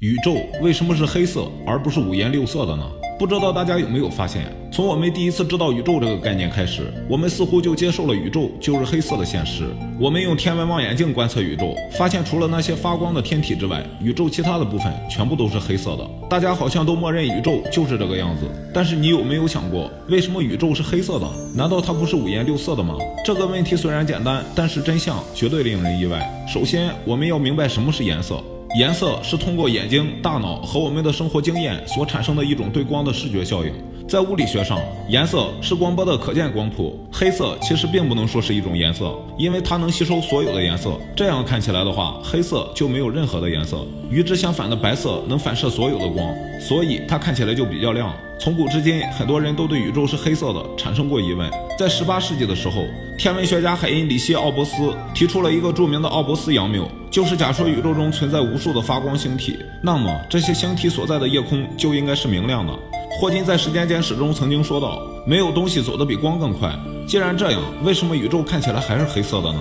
宇宙为什么是黑色而不是五颜六色的呢？不知道大家有没有发现，从我们第一次知道宇宙这个概念开始，我们似乎就接受了宇宙就是黑色的现实。我们用天文望远镜观测宇宙，发现除了那些发光的天体之外，宇宙其他的部分全部都是黑色的。大家好像都默认宇宙就是这个样子。但是你有没有想过，为什么宇宙是黑色的？难道它不是五颜六色的吗？这个问题虽然简单，但是真相绝对令人意外。首先，我们要明白什么是颜色。颜色是通过眼睛、大脑和我们的生活经验所产生的一种对光的视觉效应。在物理学上，颜色是光波的可见光谱。黑色其实并不能说是一种颜色，因为它能吸收所有的颜色。这样看起来的话，黑色就没有任何的颜色。与之相反的白色能反射所有的光，所以它看起来就比较亮。从古至今，很多人都对宇宙是黑色的产生过疑问。在十八世纪的时候，天文学家海因里希·奥伯斯提出了一个著名的奥伯斯佯谬，就是假说宇宙中存在无数的发光星体，那么这些星体所在的夜空就应该是明亮的。霍金在《时间简史》中曾经说道：“没有东西走得比光更快。”既然这样，为什么宇宙看起来还是黑色的呢？